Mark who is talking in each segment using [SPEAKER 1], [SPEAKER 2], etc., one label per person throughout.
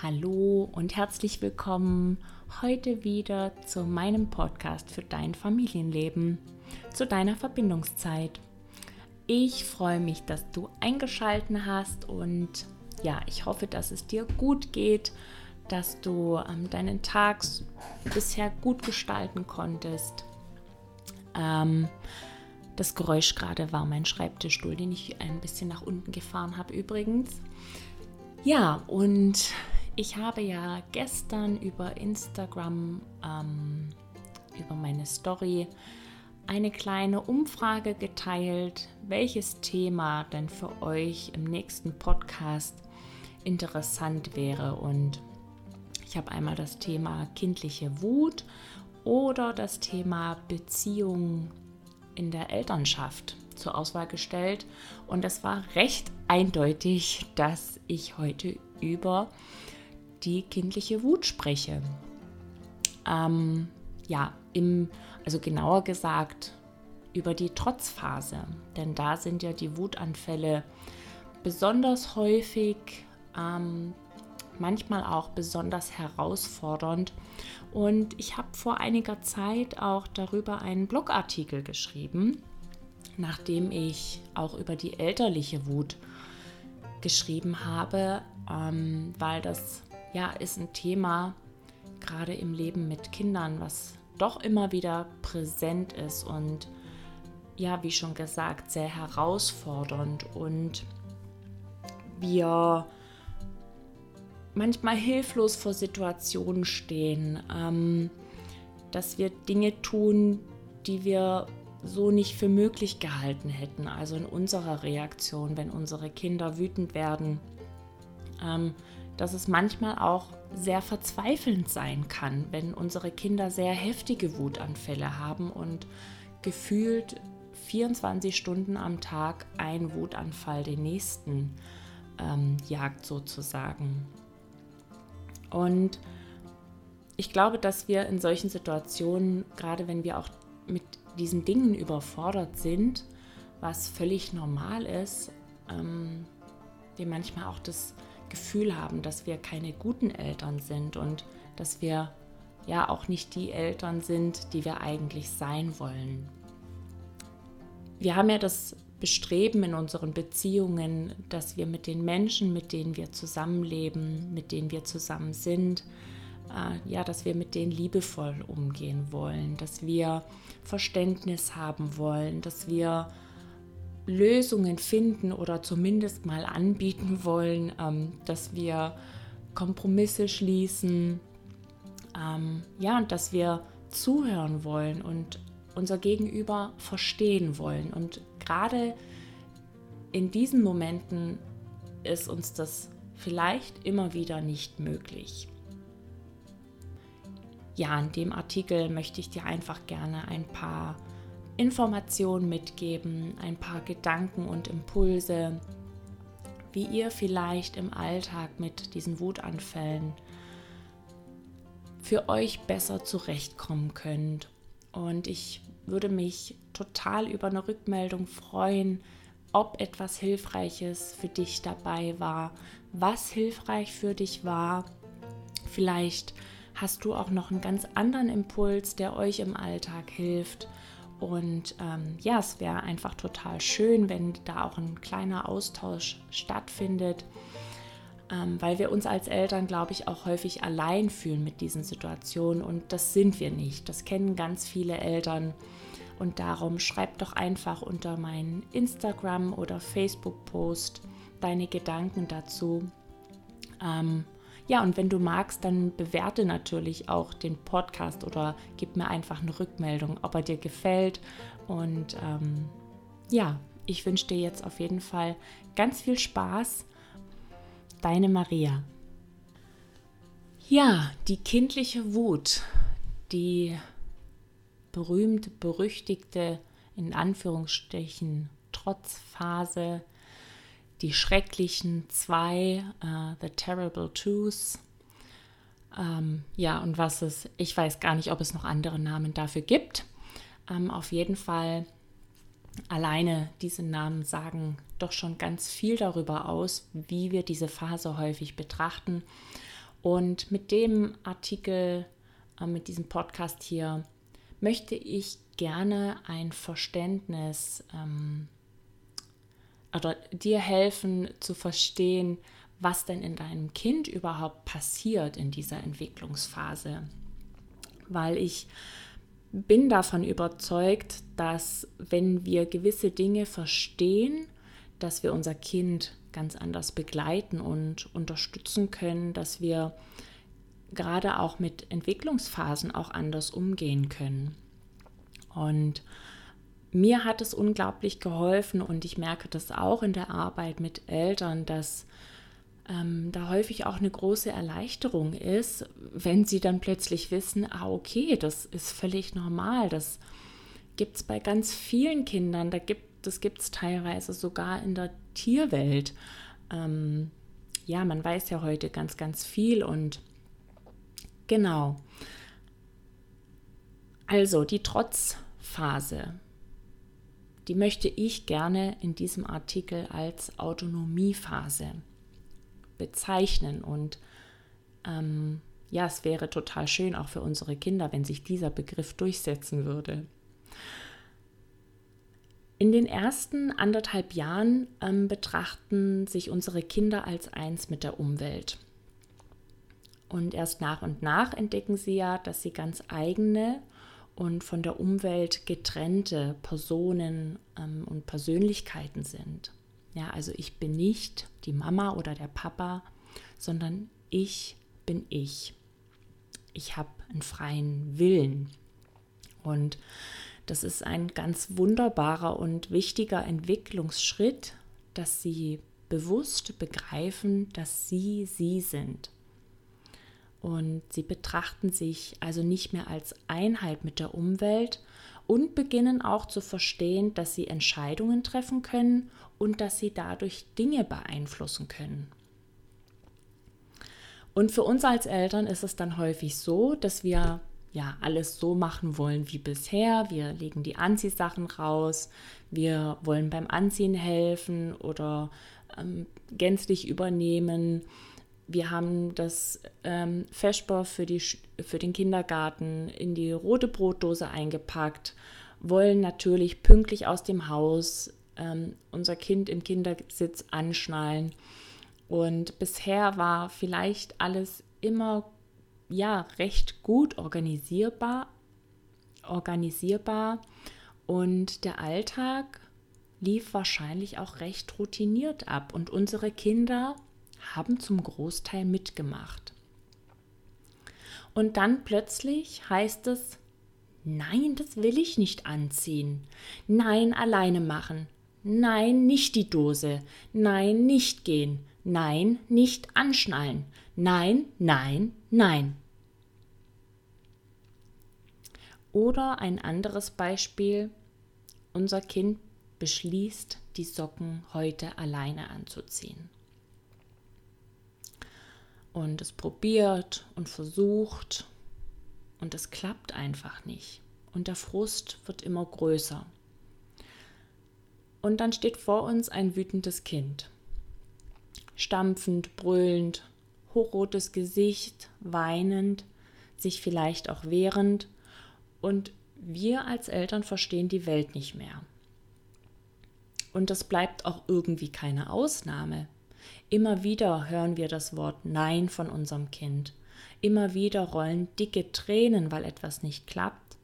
[SPEAKER 1] Hallo und herzlich willkommen heute wieder zu meinem Podcast für dein Familienleben, zu deiner Verbindungszeit. Ich freue mich, dass du eingeschalten hast und ja, ich hoffe, dass es dir gut geht, dass du ähm, deinen Tag bisher gut gestalten konntest. Ähm, das Geräusch gerade war mein Schreibtischstuhl, den ich ein bisschen nach unten gefahren habe übrigens. Ja, und ich habe ja gestern über Instagram, ähm, über meine Story, eine kleine Umfrage geteilt, welches Thema denn für euch im nächsten Podcast interessant wäre. Und ich habe einmal das Thema kindliche Wut oder das Thema Beziehung in der Elternschaft zur Auswahl gestellt. Und es war recht eindeutig, dass ich heute über die kindliche Wut spreche. Ähm, ja, im, also genauer gesagt über die Trotzphase, denn da sind ja die Wutanfälle besonders häufig, ähm, manchmal auch besonders herausfordernd. Und ich habe vor einiger Zeit auch darüber einen Blogartikel geschrieben, nachdem ich auch über die elterliche Wut geschrieben habe, ähm, weil das ja, ist ein Thema, gerade im Leben mit Kindern, was doch immer wieder präsent ist und ja, wie schon gesagt, sehr herausfordernd und wir manchmal hilflos vor Situationen stehen, ähm, dass wir Dinge tun, die wir so nicht für möglich gehalten hätten. Also in unserer Reaktion, wenn unsere Kinder wütend werden, ähm, dass es manchmal auch sehr verzweifelnd sein kann, wenn unsere Kinder sehr heftige Wutanfälle haben und gefühlt 24 Stunden am Tag ein Wutanfall den nächsten ähm, jagt sozusagen. Und ich glaube, dass wir in solchen Situationen, gerade wenn wir auch mit diesen Dingen überfordert sind, was völlig normal ist, ähm, wir manchmal auch das Gefühl haben, dass wir keine guten Eltern sind und dass wir ja auch nicht die Eltern sind, die wir eigentlich sein wollen. Wir haben ja das Bestreben in unseren Beziehungen, dass wir mit den Menschen, mit denen wir zusammenleben, mit denen wir zusammen sind, äh, ja, dass wir mit denen liebevoll umgehen wollen, dass wir Verständnis haben wollen, dass wir Lösungen finden oder zumindest mal anbieten wollen, ähm, dass wir Kompromisse schließen, ähm, ja, und dass wir zuhören wollen und unser Gegenüber verstehen wollen. Und gerade in diesen Momenten ist uns das vielleicht immer wieder nicht möglich. Ja, in dem Artikel möchte ich dir einfach gerne ein paar Informationen mitgeben, ein paar Gedanken und Impulse, wie ihr vielleicht im Alltag mit diesen Wutanfällen für euch besser zurechtkommen könnt. Und ich würde mich total über eine Rückmeldung freuen, ob etwas Hilfreiches für dich dabei war, was hilfreich für dich war. Vielleicht hast du auch noch einen ganz anderen Impuls, der euch im Alltag hilft. Und ähm, ja, es wäre einfach total schön, wenn da auch ein kleiner Austausch stattfindet, ähm, weil wir uns als Eltern, glaube ich, auch häufig allein fühlen mit diesen Situationen und das sind wir nicht. Das kennen ganz viele Eltern und darum schreib doch einfach unter meinen Instagram- oder Facebook-Post deine Gedanken dazu. Ähm, ja, und wenn du magst, dann bewerte natürlich auch den Podcast oder gib mir einfach eine Rückmeldung, ob er dir gefällt. Und ähm, ja, ich wünsche dir jetzt auf jeden Fall ganz viel Spaß. Deine Maria. Ja, die kindliche Wut, die berühmt berüchtigte, in Anführungsstrichen, Trotzphase, die schrecklichen zwei, uh, The Terrible Twos. Ähm, ja, und was es, ich weiß gar nicht, ob es noch andere Namen dafür gibt. Ähm, auf jeden Fall, alleine diese Namen sagen doch schon ganz viel darüber aus, wie wir diese Phase häufig betrachten. Und mit dem Artikel, äh, mit diesem Podcast hier, möchte ich gerne ein Verständnis ähm, oder dir helfen zu verstehen, was denn in deinem Kind überhaupt passiert in dieser Entwicklungsphase. Weil ich bin davon überzeugt, dass wenn wir gewisse Dinge verstehen, dass wir unser Kind ganz anders begleiten und unterstützen können, dass wir gerade auch mit Entwicklungsphasen auch anders umgehen können. Und mir hat es unglaublich geholfen und ich merke das auch in der Arbeit mit Eltern, dass ähm, da häufig auch eine große Erleichterung ist, wenn sie dann plötzlich wissen, ah okay, das ist völlig normal, das gibt es bei ganz vielen Kindern, da gibt, das gibt es teilweise sogar in der Tierwelt. Ähm, ja, man weiß ja heute ganz, ganz viel und genau. Also die Trotzphase, die möchte ich gerne in diesem Artikel als Autonomiephase bezeichnen. Und ähm, ja, es wäre total schön auch für unsere Kinder, wenn sich dieser Begriff durchsetzen würde. In den ersten anderthalb Jahren ähm, betrachten sich unsere Kinder als eins mit der Umwelt. Und erst nach und nach entdecken sie ja, dass sie ganz eigene und von der Umwelt getrennte Personen ähm, und Persönlichkeiten sind. Ja, also ich bin nicht die Mama oder der Papa, sondern ich bin ich. Ich habe einen freien Willen. Und das ist ein ganz wunderbarer und wichtiger Entwicklungsschritt, dass sie bewusst begreifen, dass sie sie sind. Und sie betrachten sich also nicht mehr als Einheit mit der Umwelt und beginnen auch zu verstehen, dass sie Entscheidungen treffen können und dass sie dadurch Dinge beeinflussen können. Und für uns als Eltern ist es dann häufig so, dass wir ja alles so machen wollen wie bisher. Wir legen die Anziehsachen raus, wir wollen beim Anziehen helfen oder ähm, gänzlich übernehmen. Wir haben das ähm, Feschbar für, für den Kindergarten in die rote Brotdose eingepackt, wollen natürlich pünktlich aus dem Haus ähm, unser Kind im Kindersitz anschnallen. Und bisher war vielleicht alles immer ja recht gut organisierbar, organisierbar und der Alltag lief wahrscheinlich auch recht routiniert ab und unsere Kinder haben zum Großteil mitgemacht. Und dann plötzlich heißt es, nein, das will ich nicht anziehen. Nein, alleine machen. Nein, nicht die Dose. Nein, nicht gehen. Nein, nicht anschnallen. Nein, nein, nein. Oder ein anderes Beispiel. Unser Kind beschließt, die Socken heute alleine anzuziehen und es probiert und versucht und es klappt einfach nicht. Und der Frust wird immer größer. Und dann steht vor uns ein wütendes Kind. Stampfend, brüllend, hochrotes Gesicht, weinend, sich vielleicht auch wehrend. Und wir als Eltern verstehen die Welt nicht mehr. Und das bleibt auch irgendwie keine Ausnahme. Immer wieder hören wir das Wort Nein von unserem Kind. Immer wieder rollen dicke Tränen, weil etwas nicht klappt.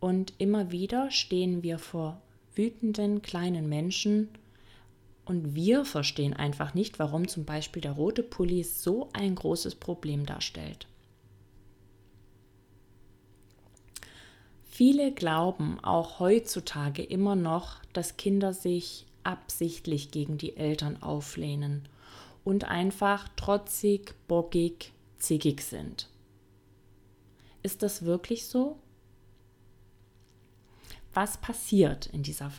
[SPEAKER 1] Und immer wieder stehen wir vor wütenden kleinen Menschen und wir verstehen einfach nicht, warum zum Beispiel der rote Pulli so ein großes Problem darstellt. Viele glauben auch heutzutage immer noch, dass Kinder sich absichtlich gegen die Eltern auflehnen und einfach trotzig, bockig, zickig sind. Ist das wirklich so? Was passiert in dieser